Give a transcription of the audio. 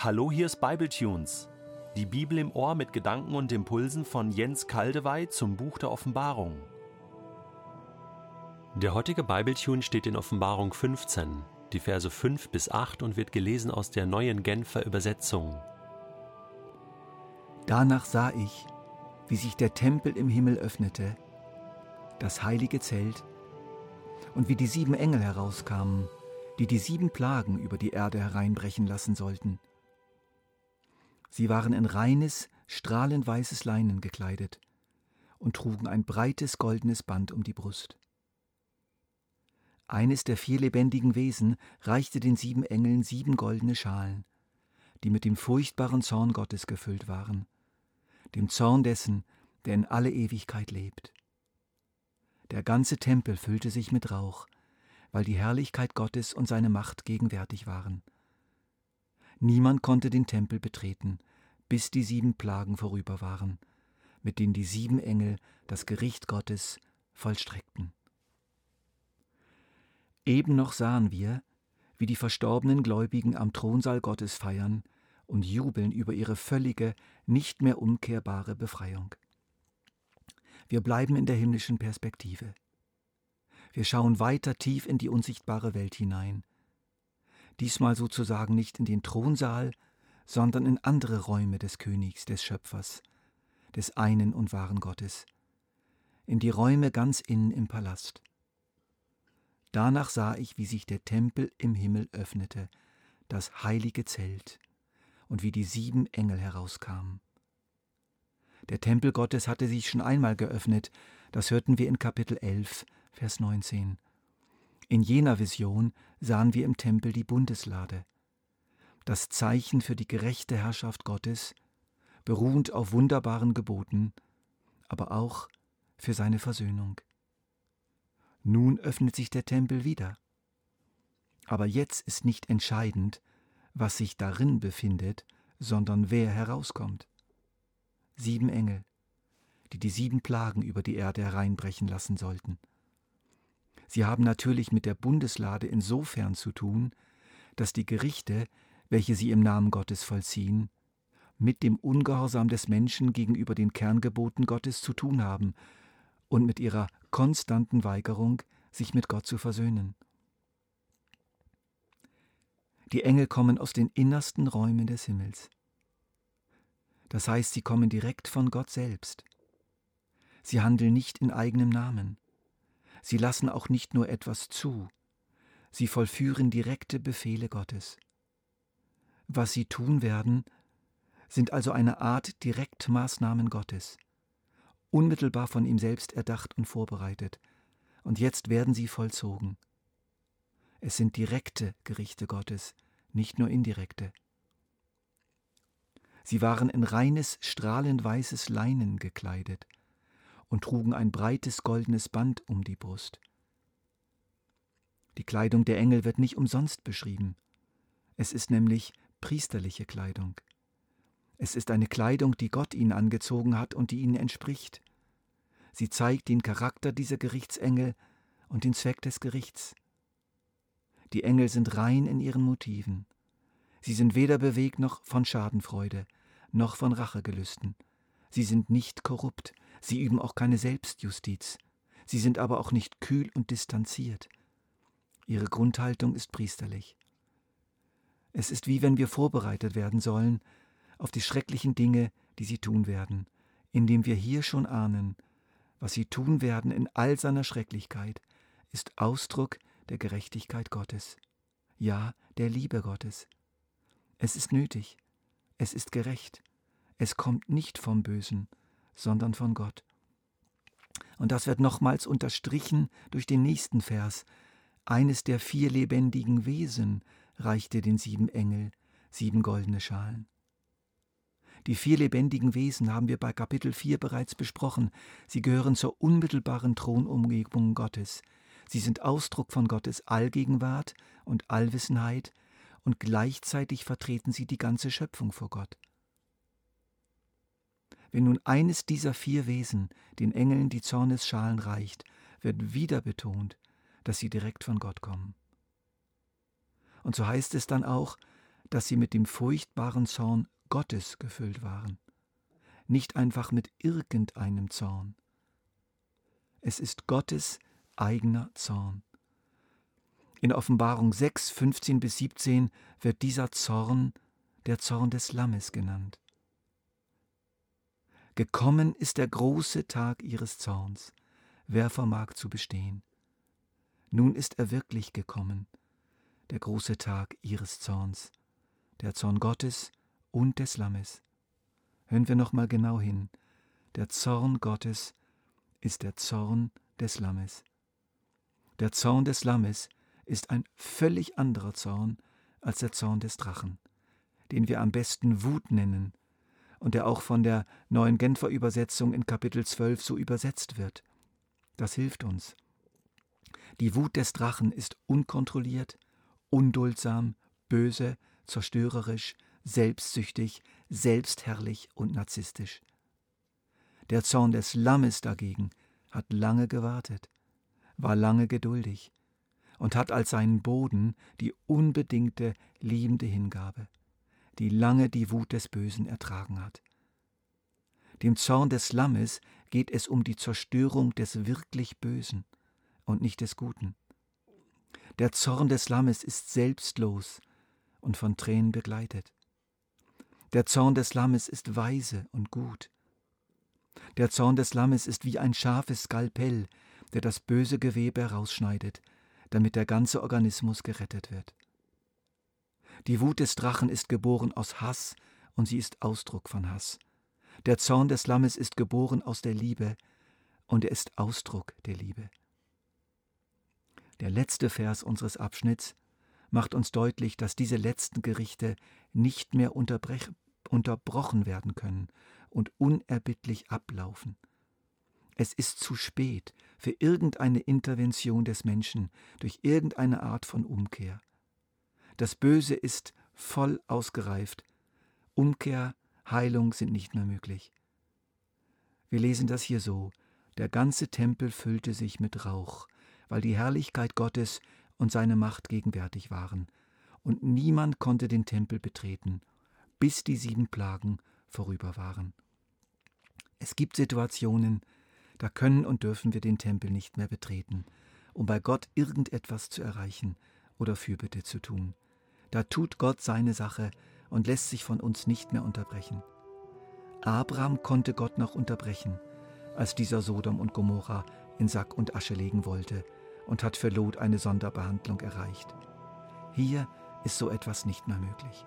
Hallo, hier ist Bibletunes. Die Bibel im Ohr mit Gedanken und Impulsen von Jens Kaldewey zum Buch der Offenbarung. Der heutige Bibletune steht in Offenbarung 15, die Verse 5 bis 8 und wird gelesen aus der neuen Genfer Übersetzung. Danach sah ich, wie sich der Tempel im Himmel öffnete, das heilige Zelt, und wie die sieben Engel herauskamen, die die sieben Plagen über die Erde hereinbrechen lassen sollten. Sie waren in reines, strahlend weißes Leinen gekleidet und trugen ein breites goldenes Band um die Brust. Eines der vier lebendigen Wesen reichte den sieben Engeln sieben goldene Schalen, die mit dem furchtbaren Zorn Gottes gefüllt waren, dem Zorn dessen, der in alle Ewigkeit lebt. Der ganze Tempel füllte sich mit Rauch, weil die Herrlichkeit Gottes und seine Macht gegenwärtig waren. Niemand konnte den Tempel betreten, bis die sieben Plagen vorüber waren, mit denen die sieben Engel das Gericht Gottes vollstreckten. Eben noch sahen wir, wie die verstorbenen Gläubigen am Thronsaal Gottes feiern und jubeln über ihre völlige, nicht mehr umkehrbare Befreiung. Wir bleiben in der himmlischen Perspektive. Wir schauen weiter tief in die unsichtbare Welt hinein, diesmal sozusagen nicht in den Thronsaal, sondern in andere Räume des Königs, des Schöpfers, des einen und wahren Gottes, in die Räume ganz innen im Palast. Danach sah ich, wie sich der Tempel im Himmel öffnete, das heilige Zelt, und wie die sieben Engel herauskamen. Der Tempel Gottes hatte sich schon einmal geöffnet, das hörten wir in Kapitel 11, Vers 19. In jener Vision sahen wir im Tempel die Bundeslade, das Zeichen für die gerechte Herrschaft Gottes, beruhend auf wunderbaren Geboten, aber auch für seine Versöhnung. Nun öffnet sich der Tempel wieder. Aber jetzt ist nicht entscheidend, was sich darin befindet, sondern wer herauskommt. Sieben Engel, die die sieben Plagen über die Erde hereinbrechen lassen sollten. Sie haben natürlich mit der Bundeslade insofern zu tun, dass die Gerichte, welche sie im Namen Gottes vollziehen, mit dem Ungehorsam des Menschen gegenüber den Kerngeboten Gottes zu tun haben und mit ihrer konstanten Weigerung, sich mit Gott zu versöhnen. Die Engel kommen aus den innersten Räumen des Himmels. Das heißt, sie kommen direkt von Gott selbst. Sie handeln nicht in eigenem Namen. Sie lassen auch nicht nur etwas zu, sie vollführen direkte Befehle Gottes. Was sie tun werden, sind also eine Art Direktmaßnahmen Gottes, unmittelbar von ihm selbst erdacht und vorbereitet, und jetzt werden sie vollzogen. Es sind direkte Gerichte Gottes, nicht nur indirekte. Sie waren in reines, strahlend weißes Leinen gekleidet, und trugen ein breites goldenes Band um die Brust. Die Kleidung der Engel wird nicht umsonst beschrieben. Es ist nämlich priesterliche Kleidung. Es ist eine Kleidung, die Gott ihnen angezogen hat und die ihnen entspricht. Sie zeigt den Charakter dieser Gerichtsengel und den Zweck des Gerichts. Die Engel sind rein in ihren Motiven. Sie sind weder bewegt noch von Schadenfreude, noch von Rachegelüsten. Sie sind nicht korrupt, Sie üben auch keine Selbstjustiz. Sie sind aber auch nicht kühl und distanziert. Ihre Grundhaltung ist priesterlich. Es ist wie wenn wir vorbereitet werden sollen auf die schrecklichen Dinge, die sie tun werden, indem wir hier schon ahnen, was sie tun werden in all seiner Schrecklichkeit, ist Ausdruck der Gerechtigkeit Gottes, ja der Liebe Gottes. Es ist nötig, es ist gerecht, es kommt nicht vom Bösen, sondern von Gott. Und das wird nochmals unterstrichen durch den nächsten Vers. Eines der vier lebendigen Wesen reichte den sieben Engel sieben goldene Schalen. Die vier lebendigen Wesen haben wir bei Kapitel 4 bereits besprochen. Sie gehören zur unmittelbaren Thronumgebung Gottes. Sie sind Ausdruck von Gottes Allgegenwart und Allwissenheit und gleichzeitig vertreten sie die ganze Schöpfung vor Gott. Wenn nun eines dieser vier Wesen den Engeln die Zornesschalen reicht, wird wieder betont, dass sie direkt von Gott kommen. Und so heißt es dann auch, dass sie mit dem furchtbaren Zorn Gottes gefüllt waren, nicht einfach mit irgendeinem Zorn. Es ist Gottes eigener Zorn. In Offenbarung 6, 15 bis 17 wird dieser Zorn der Zorn des Lammes genannt. Gekommen ist der große Tag ihres Zorns. Wer vermag zu bestehen? Nun ist er wirklich gekommen, der große Tag ihres Zorns, der Zorn Gottes und des Lammes. Hören wir noch mal genau hin. Der Zorn Gottes ist der Zorn des Lammes. Der Zorn des Lammes ist ein völlig anderer Zorn als der Zorn des Drachen, den wir am besten Wut nennen und der auch von der neuen Genfer Übersetzung in Kapitel 12 so übersetzt wird. Das hilft uns. Die Wut des Drachen ist unkontrolliert, unduldsam, böse, zerstörerisch, selbstsüchtig, selbstherrlich und narzisstisch. Der Zorn des Lammes dagegen hat lange gewartet, war lange geduldig und hat als seinen Boden die unbedingte, liebende Hingabe, die lange die Wut des Bösen ertragen hat. Dem Zorn des Lammes geht es um die Zerstörung des wirklich Bösen und nicht des Guten. Der Zorn des Lammes ist selbstlos und von Tränen begleitet. Der Zorn des Lammes ist weise und gut. Der Zorn des Lammes ist wie ein scharfes Skalpell, der das böse Gewebe herausschneidet, damit der ganze Organismus gerettet wird. Die Wut des Drachen ist geboren aus Hass und sie ist Ausdruck von Hass. Der Zorn des Lammes ist geboren aus der Liebe und er ist Ausdruck der Liebe. Der letzte Vers unseres Abschnitts macht uns deutlich, dass diese letzten Gerichte nicht mehr unterbrochen werden können und unerbittlich ablaufen. Es ist zu spät für irgendeine Intervention des Menschen durch irgendeine Art von Umkehr. Das Böse ist voll ausgereift. Umkehr, Heilung sind nicht mehr möglich. Wir lesen das hier so. Der ganze Tempel füllte sich mit Rauch, weil die Herrlichkeit Gottes und seine Macht gegenwärtig waren, und niemand konnte den Tempel betreten, bis die sieben Plagen vorüber waren. Es gibt Situationen, da können und dürfen wir den Tempel nicht mehr betreten, um bei Gott irgendetwas zu erreichen oder Fürbitte zu tun. Da tut Gott seine Sache und lässt sich von uns nicht mehr unterbrechen. Abraham konnte Gott noch unterbrechen, als dieser Sodom und Gomorra in Sack und Asche legen wollte und hat für Lot eine Sonderbehandlung erreicht. Hier ist so etwas nicht mehr möglich.